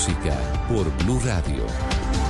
Música por Blue Radio.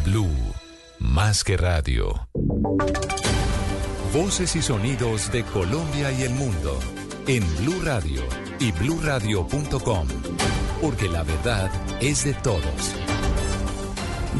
Blue, más que radio. Voces y sonidos de Colombia y el mundo en Blue Radio y bluradio.com, porque la verdad es de todos.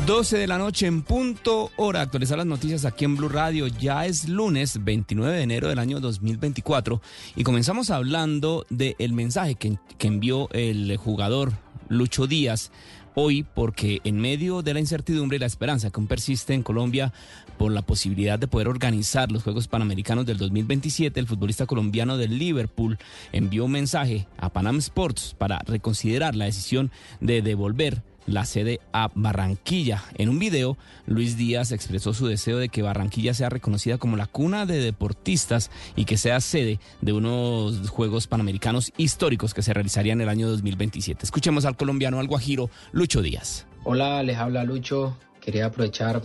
12 de la noche en punto hora. Actualizar las noticias aquí en Blue Radio. Ya es lunes 29 de enero del año 2024 y comenzamos hablando del mensaje que, que envió el jugador Lucho Díaz hoy porque en medio de la incertidumbre y la esperanza que aún persiste en Colombia por la posibilidad de poder organizar los Juegos Panamericanos del 2027, el futbolista colombiano del Liverpool envió un mensaje a Panam Sports para reconsiderar la decisión de devolver la sede a Barranquilla. En un video, Luis Díaz expresó su deseo de que Barranquilla sea reconocida como la cuna de deportistas y que sea sede de unos Juegos Panamericanos históricos que se realizarían en el año 2027. Escuchemos al colombiano, al guajiro, Lucho Díaz. Hola, les habla Lucho. Quería aprovechar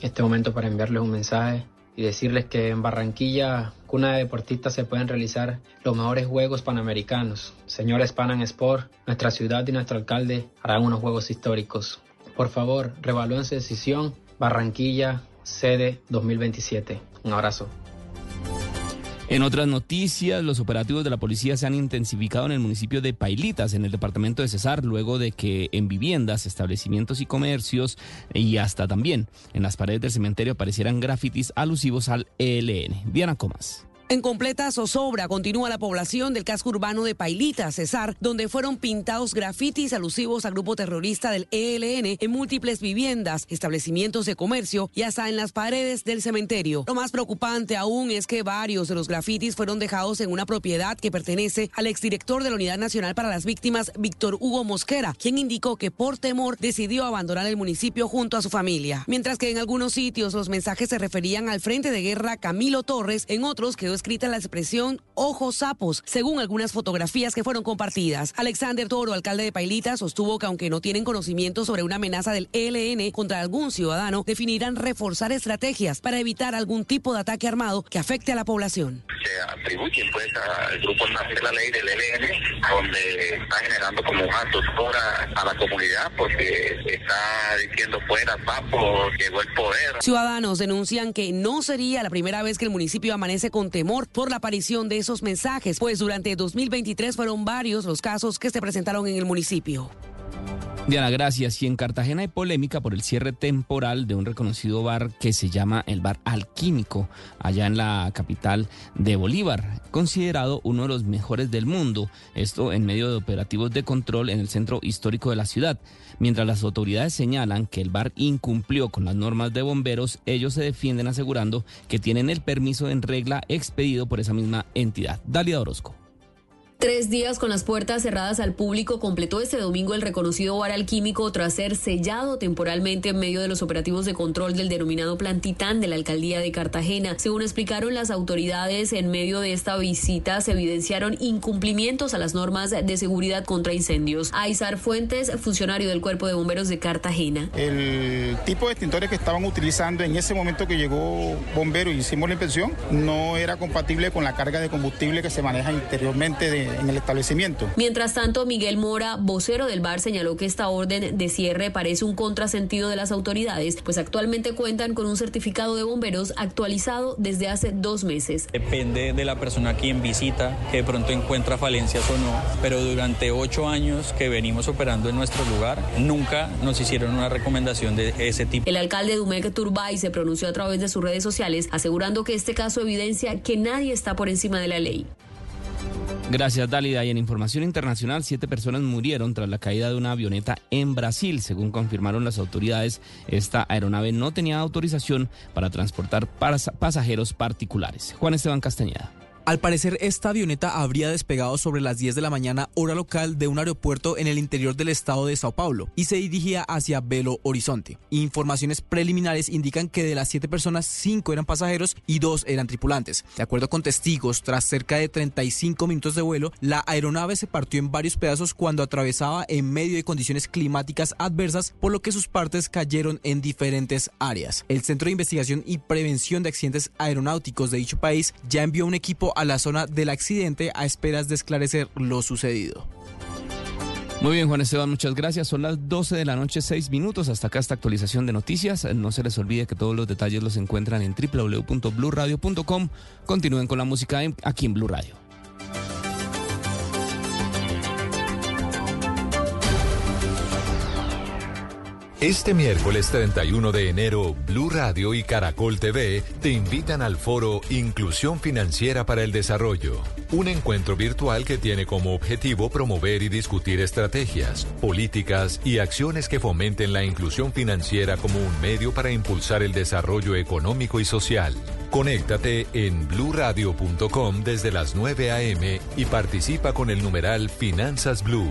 este momento para enviarles un mensaje y decirles que en Barranquilla, cuna de deportistas, se pueden realizar los mejores Juegos Panamericanos. Señores Panam Sport, nuestra ciudad y nuestro alcalde harán unos Juegos históricos. Por favor, revalúen su decisión. Barranquilla, sede 2027. Un abrazo. En otras noticias, los operativos de la policía se han intensificado en el municipio de Pailitas, en el departamento de Cesar, luego de que en viviendas, establecimientos y comercios y hasta también en las paredes del cementerio aparecieran grafitis alusivos al ELN. Diana Comas. En completa zozobra continúa la población del casco urbano de Pailita, Cesar, donde fueron pintados grafitis alusivos al grupo terrorista del ELN en múltiples viviendas, establecimientos de comercio y hasta en las paredes del cementerio. Lo más preocupante aún es que varios de los grafitis fueron dejados en una propiedad que pertenece al exdirector de la Unidad Nacional para las Víctimas, Víctor Hugo Mosquera, quien indicó que por temor decidió abandonar el municipio junto a su familia. Mientras que en algunos sitios los mensajes se referían al frente de guerra Camilo Torres, en otros quedó escrita la expresión ojos sapos, según algunas fotografías que fueron compartidas. Alexander Toro, alcalde de Pailita, sostuvo que aunque no tienen conocimiento sobre una amenaza del ELN contra algún ciudadano, definirán reforzar estrategias para evitar algún tipo de ataque armado que afecte a la población. Se atribuyen pues al grupo de la ley del ELN, donde está generando como una zozobra a la comunidad porque está diciendo fuera papo, llegó el poder. Ciudadanos denuncian que no sería la primera vez que el municipio amanece con por la aparición de esos mensajes, pues durante 2023 fueron varios los casos que se presentaron en el municipio. Diana, gracias. Y en Cartagena hay polémica por el cierre temporal de un reconocido bar que se llama el Bar Alquímico, allá en la capital de Bolívar, considerado uno de los mejores del mundo. Esto en medio de operativos de control en el centro histórico de la ciudad. Mientras las autoridades señalan que el bar incumplió con las normas de bomberos, ellos se defienden asegurando que tienen el permiso en regla expedido por esa misma entidad. Dalia Orozco. Tres días con las puertas cerradas al público completó este domingo el reconocido bar alquímico tras ser sellado temporalmente en medio de los operativos de control del denominado Plan Titán de la alcaldía de Cartagena. Según explicaron las autoridades, en medio de esta visita se evidenciaron incumplimientos a las normas de seguridad contra incendios. Aizar Fuentes, funcionario del Cuerpo de Bomberos de Cartagena. El tipo de extintores que estaban utilizando en ese momento que llegó bombero y hicimos la inspección no era compatible con la carga de combustible que se maneja interiormente de en el establecimiento. Mientras tanto, Miguel Mora, vocero del bar, señaló que esta orden de cierre parece un contrasentido de las autoridades, pues actualmente cuentan con un certificado de bomberos actualizado desde hace dos meses. Depende de la persona quien visita, que de pronto encuentra falencias o no, pero durante ocho años que venimos operando en nuestro lugar, nunca nos hicieron una recomendación de ese tipo. El alcalde Dumek Turbay se pronunció a través de sus redes sociales asegurando que este caso evidencia que nadie está por encima de la ley. Gracias, Dálida. Y en información internacional, siete personas murieron tras la caída de una avioneta en Brasil. Según confirmaron las autoridades, esta aeronave no tenía autorización para transportar pasajeros particulares. Juan Esteban Castañeda. Al parecer, esta avioneta habría despegado sobre las 10 de la mañana hora local de un aeropuerto en el interior del estado de Sao Paulo y se dirigía hacia Belo Horizonte. Informaciones preliminares indican que de las 7 personas, 5 eran pasajeros y 2 eran tripulantes. De acuerdo con testigos, tras cerca de 35 minutos de vuelo, la aeronave se partió en varios pedazos cuando atravesaba en medio de condiciones climáticas adversas, por lo que sus partes cayeron en diferentes áreas. El Centro de Investigación y Prevención de Accidentes Aeronáuticos de dicho país ya envió un equipo a la zona del accidente a esperas de esclarecer lo sucedido. Muy bien, Juan Esteban, muchas gracias. Son las 12 de la noche, 6 minutos. Hasta acá esta actualización de noticias. No se les olvide que todos los detalles los encuentran en www.bluradio.com. Continúen con la música aquí en Blue Radio. Este miércoles 31 de enero, Blue Radio y Caracol TV te invitan al foro Inclusión Financiera para el Desarrollo, un encuentro virtual que tiene como objetivo promover y discutir estrategias, políticas y acciones que fomenten la inclusión financiera como un medio para impulsar el desarrollo económico y social. Conéctate en bluradio.com desde las 9 a.m. y participa con el numeral Finanzas Blue.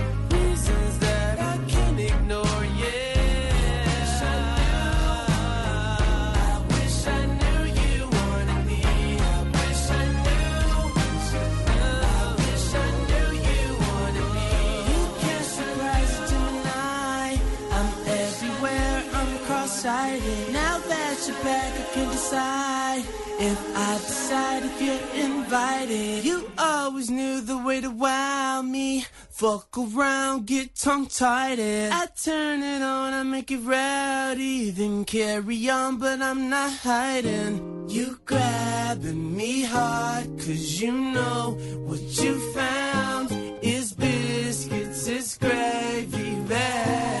back, I can decide if I decide if you're invited. You always knew the way to wow me. Fuck around, get tongue-tied. I turn it on, I make it rowdy, then carry on, but I'm not hiding. You grabbing me hard, cause you know what you found is biscuits, it's gravy bag.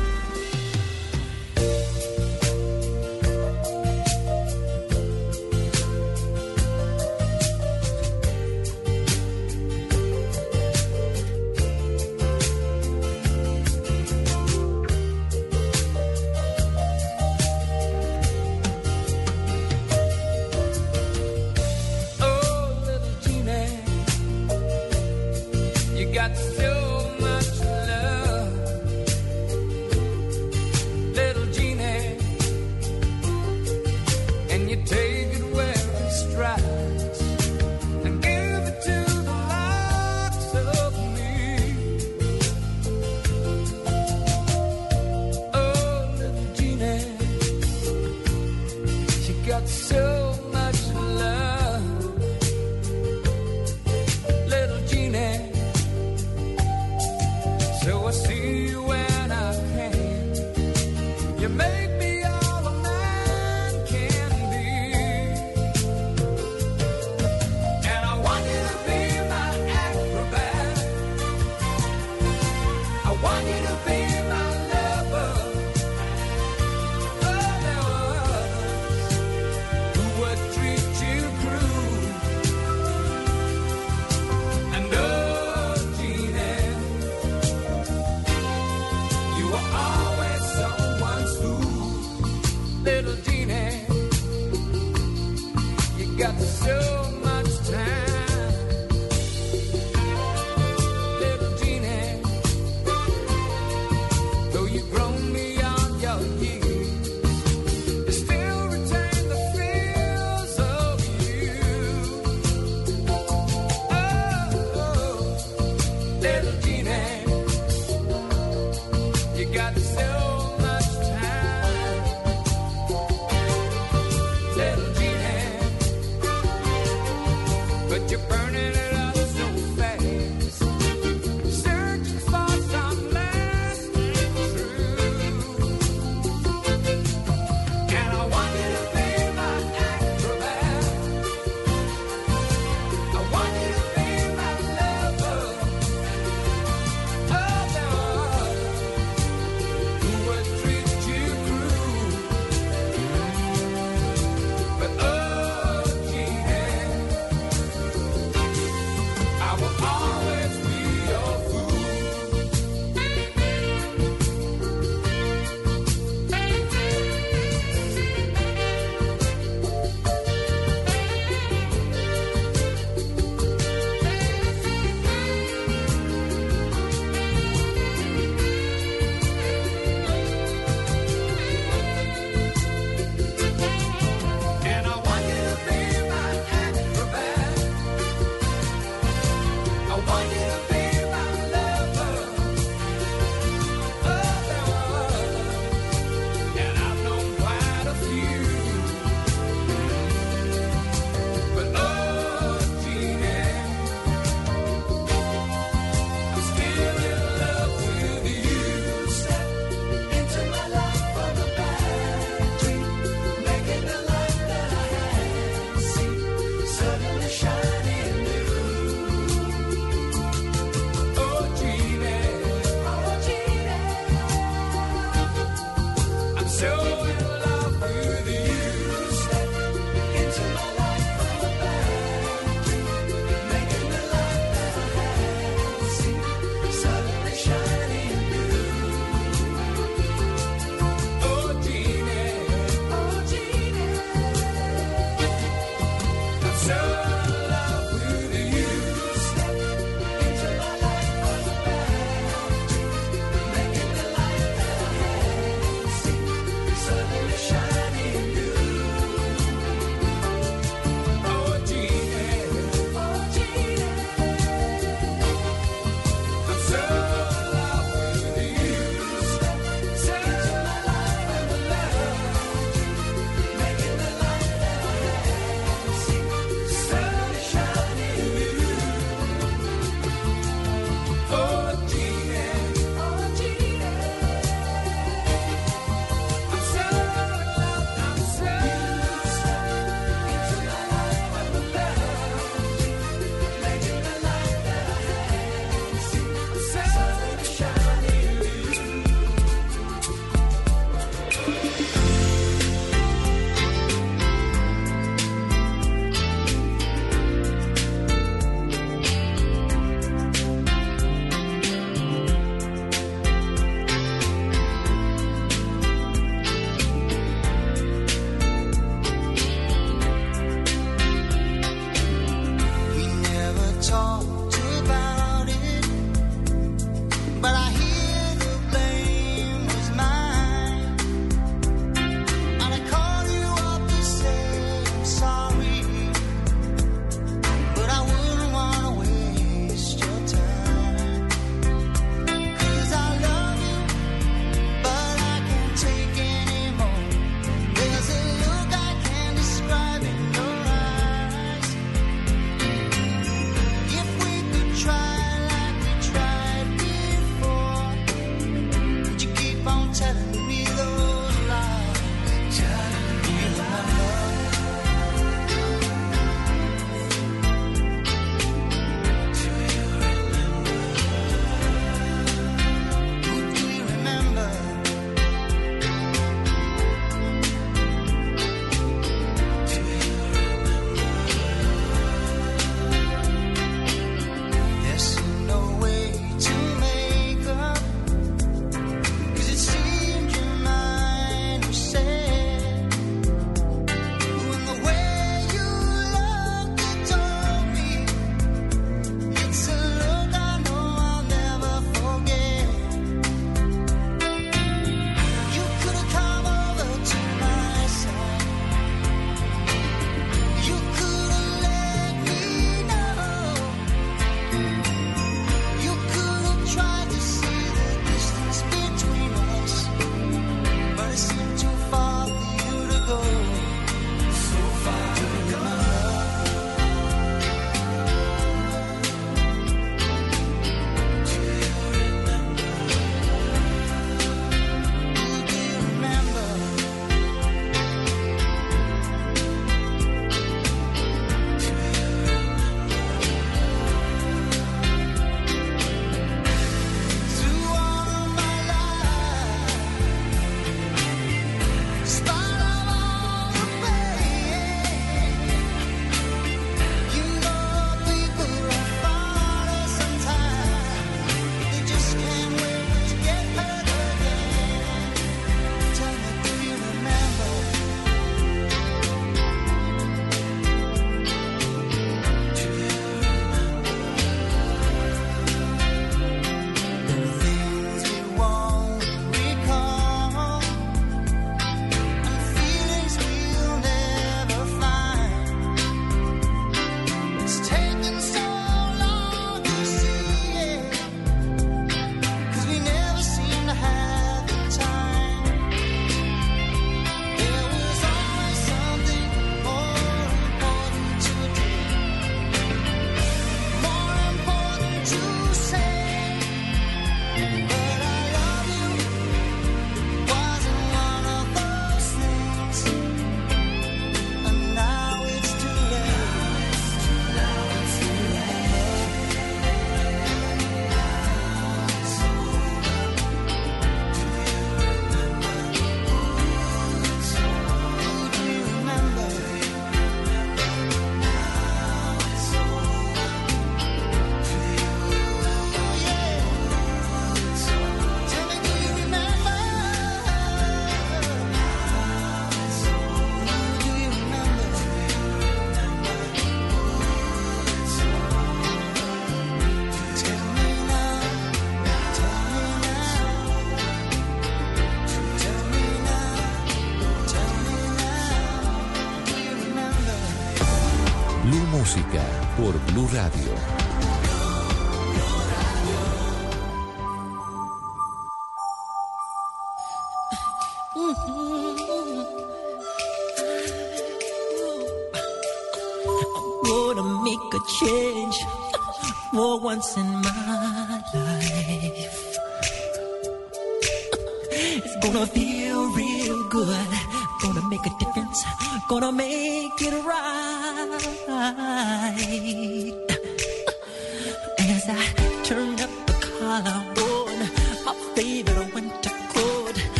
Gonna make it right.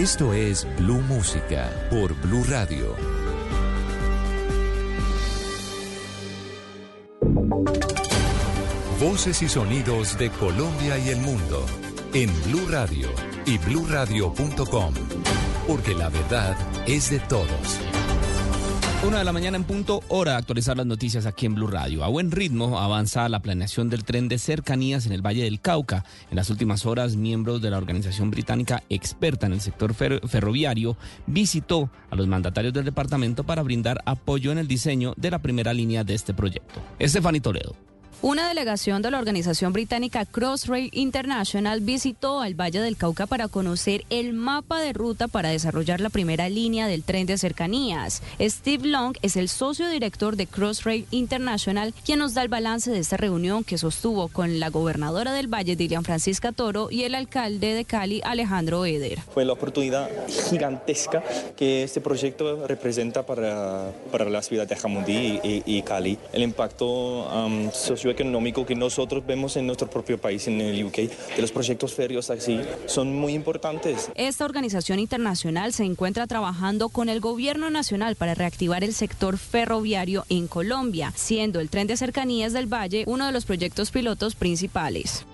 Esto es Blue Música por Blue Radio. Voces y sonidos de Colombia y el mundo en Blue Radio y bluradio.com, porque la verdad es de todos. Una de la mañana en punto, hora de actualizar las noticias aquí en Blue Radio. A buen ritmo avanza la planeación del tren de cercanías en el Valle del Cauca. En las últimas horas, miembros de la organización británica experta en el sector fer- ferroviario visitó a los mandatarios del departamento para brindar apoyo en el diseño de la primera línea de este proyecto. Estefany Toledo. Una delegación de la organización británica Crossrail International visitó al Valle del Cauca para conocer el mapa de ruta para desarrollar la primera línea del tren de cercanías. Steve Long es el socio director de Crossrail International, quien nos da el balance de esta reunión que sostuvo con la gobernadora del Valle, Dilian Francisca Toro, y el alcalde de Cali, Alejandro Eder. Fue la oportunidad gigantesca que este proyecto representa para, para la ciudad de Jamundí y, Cali. El impacto um, socioeconómico que nosotros vemos en nuestro propio país, en el UK, de los proyectos ferios así, son muy importantes. Esta organización internacional se encuentra trabajando con el gobierno nacional para reactivar el sector ferroviario en Colombia, siendo el tren de cercanías del Valle uno de los proyectos pilotos principales.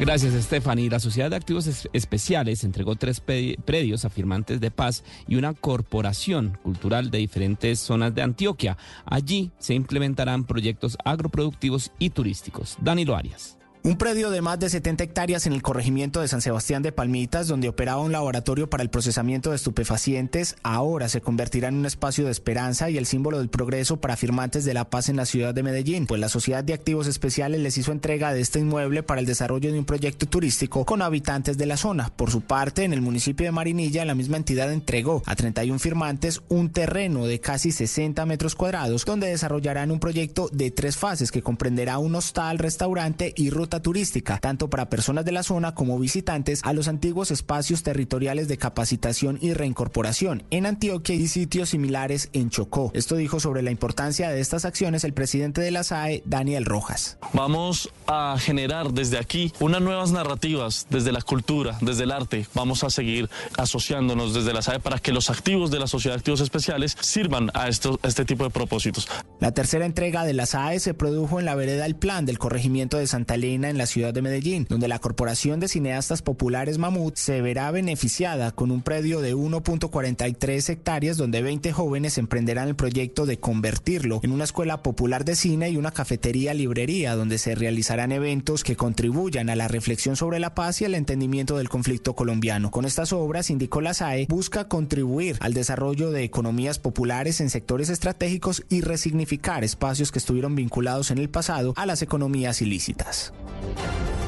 Gracias, Stephanie. La Sociedad de Activos Es- Especiales entregó tres predios a firmantes de paz y una corporación cultural de diferentes zonas de Antioquia. Allí se implementarán proyectos agroproductivos y turísticos. Danilo Arias. Un predio de más de 70 hectáreas en el corregimiento de San Sebastián de Palmitas, donde operaba un laboratorio para el procesamiento de estupefacientes, ahora se convertirá en un espacio de esperanza y el símbolo del progreso para firmantes de la paz en la ciudad de Medellín, pues la Sociedad de Activos Especiales les hizo entrega de este inmueble para el desarrollo de un proyecto turístico con habitantes de la zona. Por su parte, en el municipio de Marinilla, la misma entidad entregó a 31 firmantes un terreno de casi 60 metros cuadrados, donde desarrollarán un proyecto de tres fases que comprenderá un hostal, restaurante y ruta turística, tanto para personas de la zona como visitantes a los antiguos espacios territoriales de capacitación y reincorporación en Antioquia y sitios similares en Chocó. Esto dijo sobre la importancia de estas acciones el presidente de la SAE, Daniel Rojas. Vamos a generar desde aquí unas nuevas narrativas, desde la cultura, desde el arte. Vamos a seguir asociándonos desde la SAE para que los activos de la Sociedad de Activos Especiales sirvan a, esto- a este tipo de propósitos. La tercera entrega de la SAE se produjo en la vereda El Plan del corregimiento de Santa Elena en la ciudad de Medellín, donde la Corporación de Cineastas Populares Mamut se verá beneficiada con un predio de 1.43 hectáreas donde 20 jóvenes emprenderán el proyecto de convertirlo en una escuela popular de cine y una cafetería librería donde se realizarán eventos que contribuyan a la reflexión sobre la paz y el entendimiento del conflicto colombiano. Con estas obras, indicó la SAE, busca contribuir al desarrollo de economías populares en sectores estratégicos y resignificar espacios que estuvieron vinculados en el pasado a las economías ilícitas.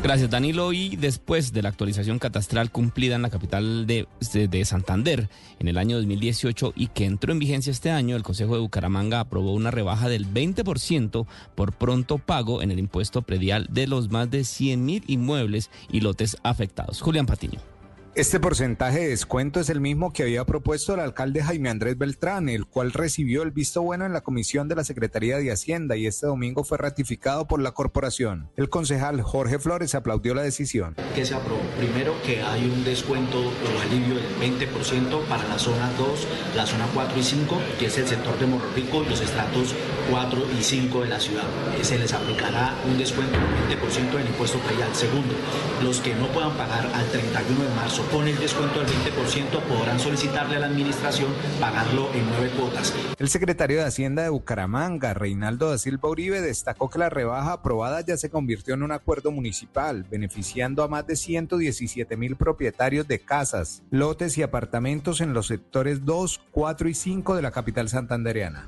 Gracias, Danilo. Y después de la actualización catastral cumplida en la capital de, de- de Santander en el año 2018 y que entró en vigencia este año, el Consejo de Bucaramanga aprobó una rebaja del 20% por pronto pago en el impuesto predial de los más de 100 mil inmuebles y lotes afectados. Julián Patiño. Este porcentaje de descuento es el mismo que había propuesto el alcalde Jaime Andrés Beltrán, el cual recibió el visto bueno en la comisión de la Secretaría de Hacienda y este domingo fue ratificado por la corporación. El concejal Jorge Flores aplaudió la decisión. que se aprobó. Primero, que hay un descuento o alivio del 20% para la zona 2, la zona 4 y 5, que es el sector de Morro Rico y los estratos 4 y 5 de la ciudad. Eh, Se les aplicará un descuento del 20% del impuesto predial. Segundo, los que no puedan pagar al 31 de marzo con el descuento del 20% podrán solicitarle a la administración pagarlo en nueve cuotas. El secretario de Hacienda de Bucaramanga, Reinaldo da Silva Uribe, destacó que la rebaja aprobada ya se convirtió en un acuerdo municipal, beneficiando a más de 117 mil propietarios de casas, lotes y apartamentos en los sectores 2, 4 y 5 de la capital santandereana.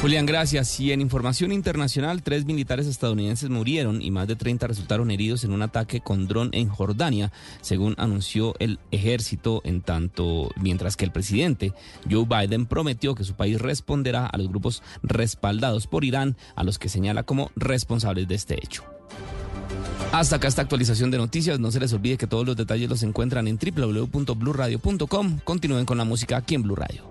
Julián, gracias. Y en información internacional, tres militares estadounidenses murieron y más de 30 resultaron heridos en un ataque con dron en Jordania, según anunció el ejército, en tanto, mientras que el presidente Joe Biden prometió que su país responderá a los grupos respaldados por Irán, a los que señala como responsables de este hecho. Hasta acá esta actualización de noticias. No se les olvide que todos los detalles los encuentran en www.bluradio.com. Continúen con la música aquí en Blue Radio.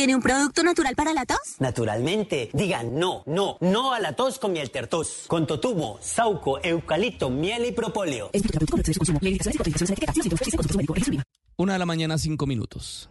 ¿Tiene un producto natural para la tos? Naturalmente, digan no, no, no a la tos con miel tertos. Con totumo, sauco, eucalipto, miel y propóleo. Una de la mañana, cinco minutos.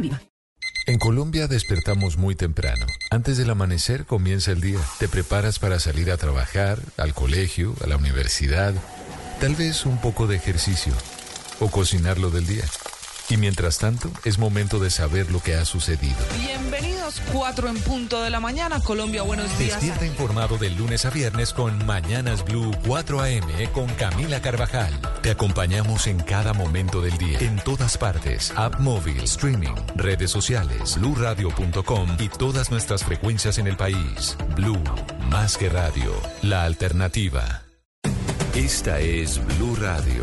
Viva. En Colombia despertamos muy temprano. Antes del amanecer comienza el día. Te preparas para salir a trabajar, al colegio, a la universidad, tal vez un poco de ejercicio o cocinar lo del día. Y mientras tanto, es momento de saber lo que ha sucedido. Bienvenidos, 4 en punto de la mañana. Colombia, buenos días. Despierta informado de lunes a viernes con Mañanas Blue 4 AM con Camila Carvajal. Te acompañamos en cada momento del día, en todas partes, app móvil, streaming, redes sociales, bluradio.com y todas nuestras frecuencias en el país. Blue, más que radio, la alternativa. Esta es Blue Radio.